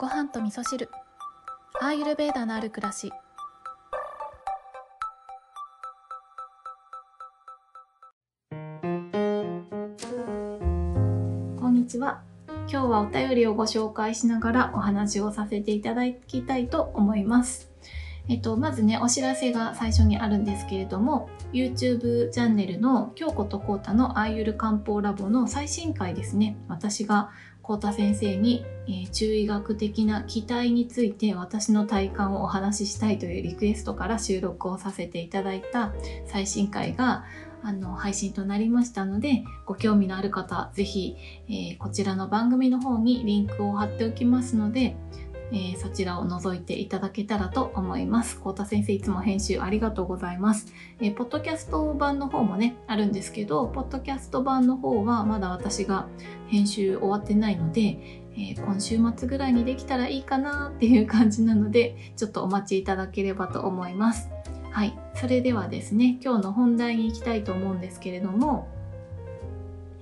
ご飯と味噌汁。アーユルベーダのある暮らし。こんにちは。今日はお便りをご紹介しながらお話をさせていただきたいと思います。えっと、まずね、お知らせが最初にあるんですけれども、YouTube チャンネルの京子とコータのアーユル漢方ラボの最新回ですね、私がコータ先生に、えー、中医学的な期待について私の体感をお話ししたいというリクエストから収録をさせていただいた最新回があの配信となりましたのでご興味のある方ぜひ、えー、こちらの番組の方にリンクを貼っておきますのでえー、そちらを覗いていただけたらと思います。コータ先生いつも編集ありがとうございます。えー、ポッドキャスト版の方もね、あるんですけど、ポッドキャスト版の方はまだ私が編集終わってないので、えー、今週末ぐらいにできたらいいかなっていう感じなので、ちょっとお待ちいただければと思います。はい。それではですね、今日の本題に行きたいと思うんですけれども、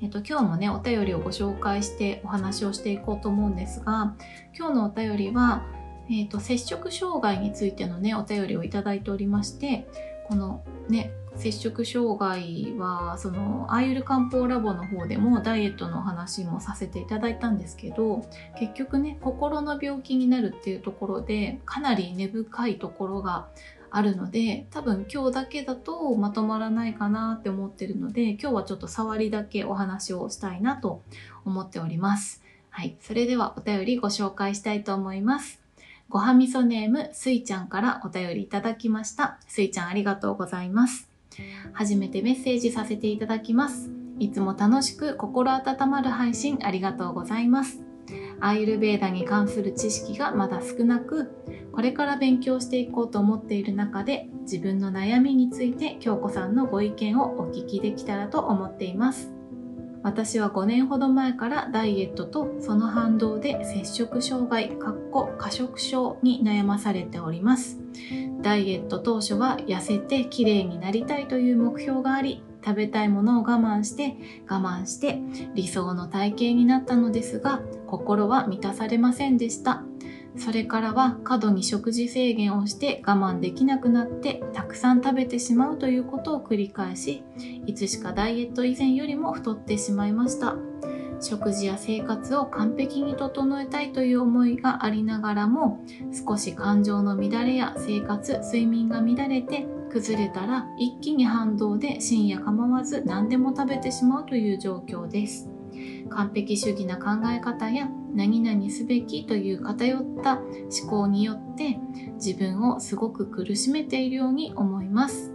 えっと、今日もね、お便りをご紹介してお話をしていこうと思うんですが、今日のお便りは、えっと、摂食障害についてのね、お便りをいただいておりまして、このね、摂食障害は、その、アーユル漢方ラボの方でもダイエットのお話もさせていただいたんですけど、結局ね、心の病気になるっていうところで、かなり根深いところがあるので多分今日だけだとまとまらないかなって思ってるので今日はちょっと触りだけお話をしたいなと思っております。はい。それではお便りご紹介したいと思います。ごはみそネームすいちゃんからお便りいただきました。すいちゃんありがとうございます。初めてメッセージさせていただきます。いつも楽しく心温まる配信ありがとうございます。アーユルベーダに関する知識がまだ少なくこれから勉強していこうと思っている中で自分の悩みについて京子さんのご意見をお聞きできたらと思っています。私は5年ほど前からダイエットとその反動で摂食障害かっこ過食症に悩まされております。ダイエット当初は痩せて綺麗になりたいという目標があり食べたいものを我慢して我慢して理想の体型になったのですが心は満たされませんでした。それからは過度に食事制限をして我慢できなくなってたくさん食べてしまうということを繰り返しいつしかダイエット以前よりも太ってしまいました。食事や生活を完璧に整えたいという思いがありながらも少し感情の乱れや生活睡眠が乱れて崩れたら一気に反動で深夜構わず何でも食べてしまうという状況です。完璧主義な考え方や何々すべきという偏った思考によって自分をすごく苦しめているように思います。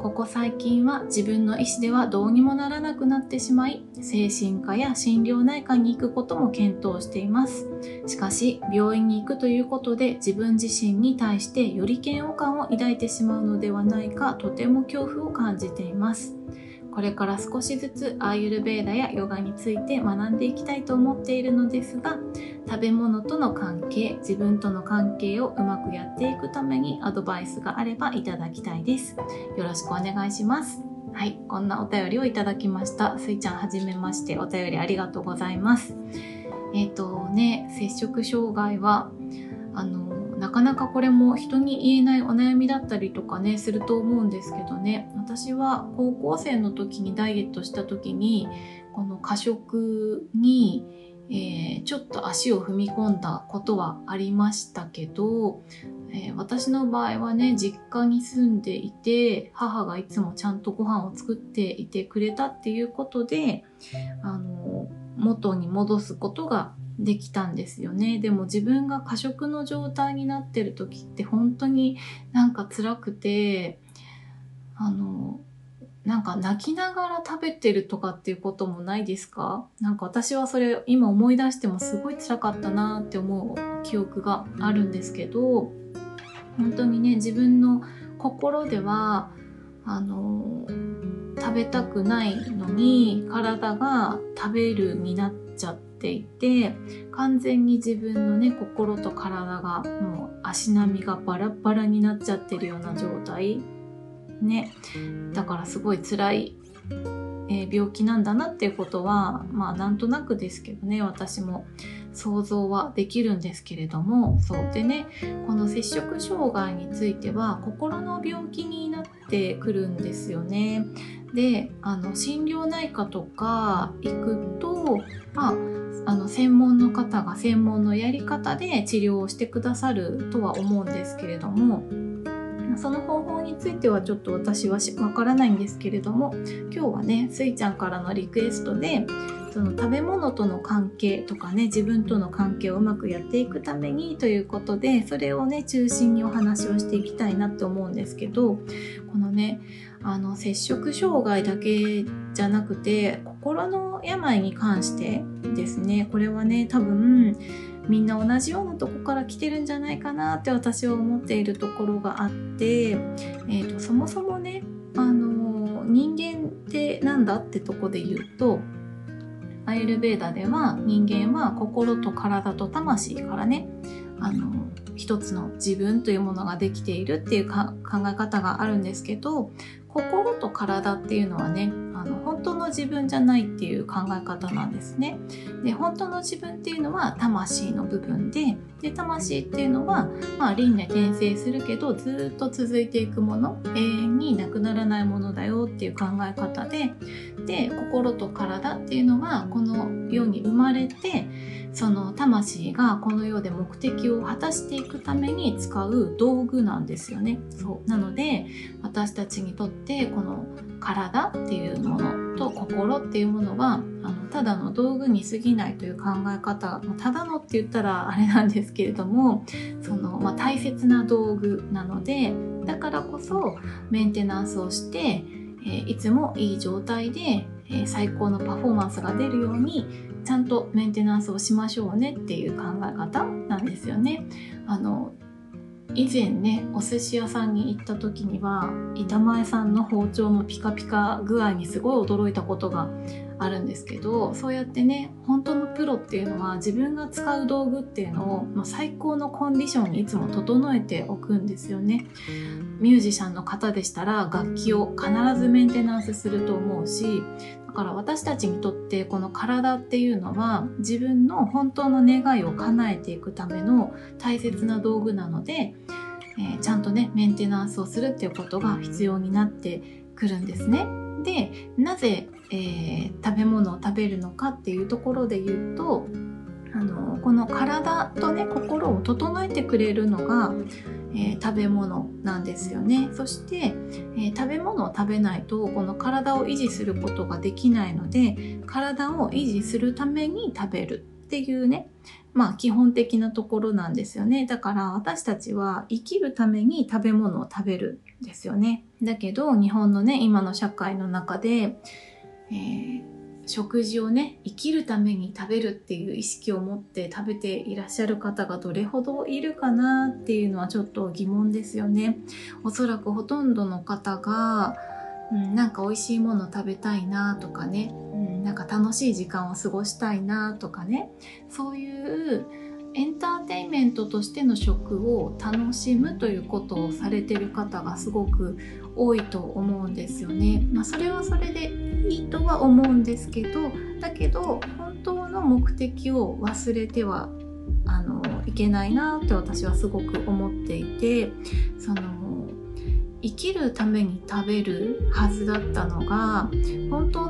ここ最近は自分の意思ではどうにもならなくなってしまい精神科や心療内科に行くことも検討しています。しかし病院に行くということで自分自身に対してより嫌悪感を抱いてしまうのではないかとても恐怖を感じています。これから少しずつアーユルベーダやヨガについて学んでいきたいと思っているのですが食べ物との関係自分との関係をうまくやっていくためにアドバイスがあればいただきたいです。よろしくお願いします。はいこんなお便りをいただきました。すいちゃんはじめましてお便りありがとうございます。えっ、ー、とね摂食障害はあのなかなかこれも人に言えないお悩みだったりとかねすると思うんですけどね。私は高校生の時にダイエットした時にこの過食に、えー、ちょっと足を踏み込んだことはありましたけど、えー、私の場合はね実家に住んでいて母がいつもちゃんとご飯を作っていてくれたっていうことであの元に戻すことができたんですよね。でも自分が過食の状態になってる時って本当になんか辛くて、あの、なんか泣きながら食べてるとかっていうこともないですか？なんか私はそれ今思い出してもすごい辛かったなって思う記憶があるんですけど、本当にね、自分の心では、あの、食べたくないのに体が食べるになっちゃて、いて完全に自分のね心と体がもう足並みがバラバラになっちゃってるような状態。ね。だからすごい辛い、えー、病気なんだなっていうことはまあなんとなくですけどね私も想像はできるんですけれども。そう。でねこの摂食障害については心の病気になってくるんですよね。であの心療内科とか行くと、まあ、あの専門の方が専門のやり方で治療をしてくださるとは思うんですけれどもその方法についてはちょっと私はわからないんですけれども今日はねスイちゃんからのリクエストでその食べ物との関係とかね自分との関係をうまくやっていくためにということでそれをね中心にお話をしていきたいなって思うんですけどこのねあの摂食障害だけじゃなくて心の病に関してですね。これはね多分みんな同じようなとこから来てるんじゃないかなって私は思っているところがあって、えーと、そもそもね、あの人間ってなんだってとこで言うとアイルベーダでは人間は心と体と魂からねあの一つの自分というものができているっていう考え方があるんですけど心と体っていうのはねあの当の自分じゃないっていう考え方なんですね。で本当の自分っていうのは魂の部分でで魂っていうのは、まあ、輪廻転生するけどずっと続いていくもの永遠になくならないものだよっていう考え方でで心と体っていうのはこの世に生まれてその魂がこの世で目的を果たしていくために使う道具なんですよね。そうなので私たちにとってこの体っていうものと心っていうものはあのただの道具に過ぎないという考え方、ま、ただのって言ったらあれなんですけれどもその、まあ、大切な道具なのでだからこそメンテナンスをして、え、いつもいい状態で、え、最高のパフォーマンスが出るようにちゃんとメンテナンスをしましょうねっていう考え方。以前ねお寿司屋さんに行った時には板前さんの包丁のピカピカ具合にすごい驚いたことがあるんですけどそうやってね本当のプロっていうのは自分が使う道具っていうのを、まあ、最高のコンディションにいつも整えておくんですよねミュージシャンの方でしたら楽器を必ずメンテナンスすると思うしだから私たちにとってこの体っていうのは自分の本当の願いを叶えていくための大切な道具なので、えー、ちゃんとねメンテナンスをするっていうことが必要になってくるんですね。でなぜ、えー、食べ物を食べるのかっていうところで言うとあのこの体とね心を整えてくれるのがえー、食べ物なんですよね。そして、えー、食べ物を食べないとこの体を維持することができないので体を維持するために食べるっていうねまあ基本的なところなんですよね。だから私たちは生きるために食べ物を食べるんですよね。だけど日本のね今の社会の中で、えー食事をね生きるために食べるっていう意識を持って食べていらっしゃる方がどれほどいるかなっていうのはちょっと疑問ですよね。おそらくほとんどの方が、うん、なんか美味しいもの食べたいなとかね、うん、なんか楽しい時間を過ごしたいなとかねそういうエンターテインメントとしての食を楽しむということをされてる方がすごく多いと思うんですよね。まあ、それはそれでいいとは思うんですけどだけど本当の目的を忘れてはあのいけないなって私はすごく思っていてその生きるために食べるはずだったのが本当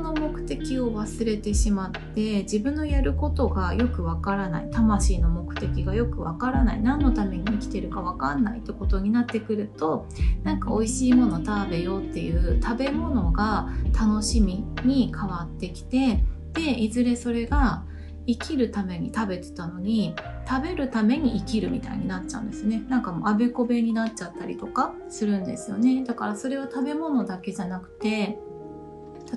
的を忘れてしまって自分のやることがよくわからない魂の目的がよくわからない何のために生きてるかわかんないってことになってくるとなんか美味しいもの食べようっていう食べ物が楽しみに変わってきてでいずれそれが生きるために食べてたのに食べるために生きるみたいになっちゃうんですね。なんかもうあべこべになっちゃったりとかするんですよね。だからそれは食べ物だけじゃなくて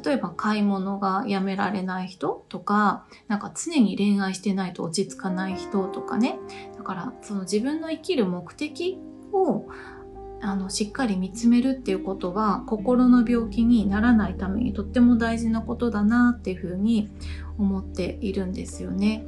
例えば買い物がやめられない人とかなんか常に恋愛してないと落ち着かない人とかねだからその自分の生きる目的をあのしっかり見つめるっていうことは心の病気にならないためにとっても大事なことだなっていうふうに思っているんですよね。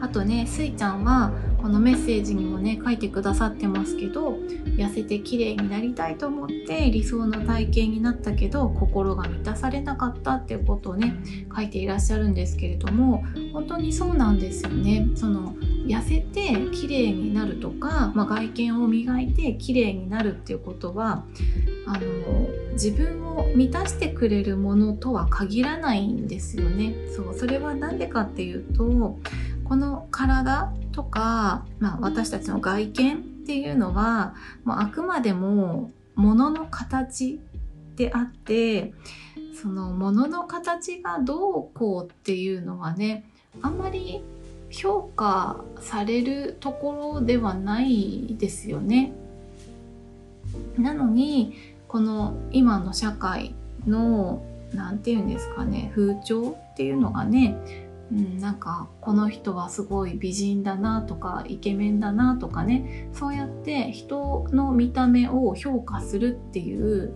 あとねスイちゃんはこのメッセージにもね書いてくださってますけど痩せて綺麗になりたいと思って理想の体型になったけど心が満たされなかったっていうことをね書いていらっしゃるんですけれども本当にそうなんですよね。その痩せて綺麗になるとか、まあ、外見を磨いて綺麗になるっていうことはあの自分を満たしてくれるものとは限らないんですよね。そうそれは何でかっていうとこの体とか、まあ、私たちの外見っていうのはもうあくまでも物の形であってその物の形がどうこうっていうのはねあんまり評価されるところではないですよね。なのにこの今の社会の何て言うんですかね風潮っていうのがねうん、なんかこの人はすごい美人だなとかイケメンだなとかね。そうやって人の見た目を評価するっていう、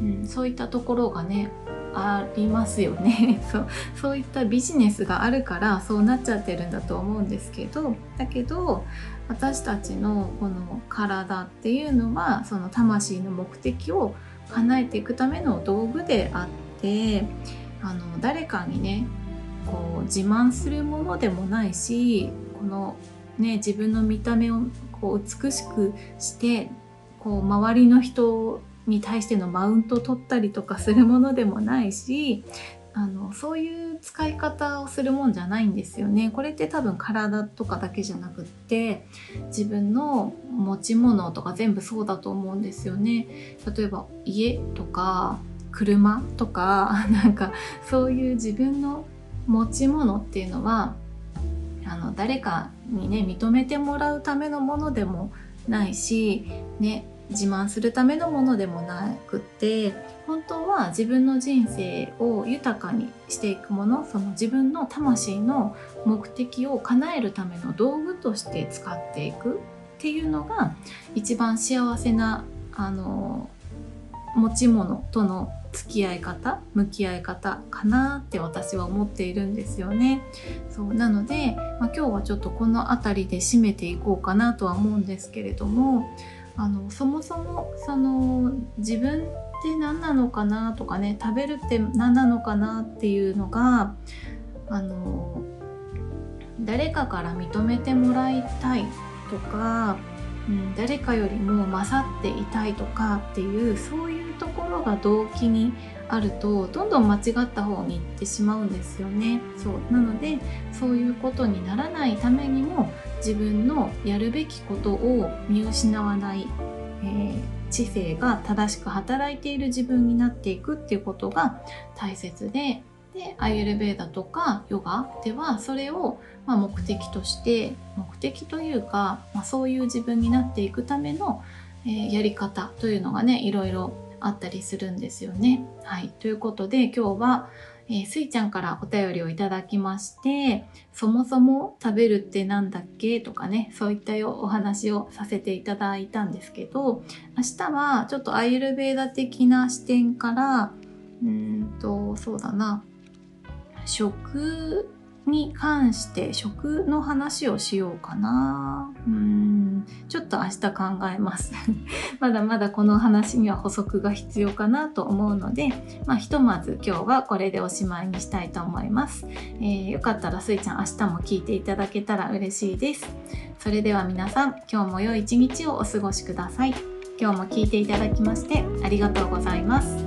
うん、そういったところがねありますよね。そうそういったビジネスがあるからそうなっちゃってるんだと思うんですけど。だけど私たちのこの体っていうのはその魂の目的を叶えていくための道具であってあの誰かにねこう自慢するものでもないしこの、ね、自分の見た目をこう美しくしてこう周りの人に対してのマウントを取ったりとかするものでもないしあのそういう使い方をするもんじゃないんですよね。これって多分体とかだけじゃなくって自分の持ち物とか全部そうだと思うんですよね。例えば家とか車とか なんかそういう自分の持ち物っていうのはあの誰かにね認めてもらうためのものでもないし、ね、自慢するためのものでもなくって本当は自分の人生を豊かにしていくものその自分の魂の目的を叶えるための道具として使っていくっていうのが一番幸せなあの持ち物との付き合い方向き合い方かなって私は思っているんですよね。そうなので、まあ、今日はちょっとこの辺りで締めていこうかなとは思うんですけれどもあのそもそもその自分って何なのかなとかね食べるって何なのかなっていうのがあの誰かから認めてもらいたいとかうん、誰かよりも勝っていたいとかっていうそういうところが動機にあるとどんどん間違った方に行ってしまうんですよね。そうなのでそういうことにならないためにも自分のやるべきことを見失わない、えー、知性が正しく働いている自分になっていくっていうことが大切ででアイエルベーダとかヨガではそれをま目的として目的というか、まあ、そういう自分になっていくための、え、やり方というのがねいろいろあったりするんですよね。はい、ということで今日は、えー、スイちゃんからお便りをいただきましてそもそも食べるって何だっけとかねそういったお話をさせていただいたんですけど明日はちょっとアイルベーダ的な視点からうんとそうだな食に関して食の話をしようかな。うん。ちょっと明日考えます。まだまだこの話には補足が必要かなと思うので、まあ、ひとまず今日はこれでおしまいにしたいと思います、えー、よかったらすいちゃん明日も聞いていただけたら嬉しいです。それでは皆さん今日も良い一日をお過ごしください。今日も聞いていただきましてありがとうございます。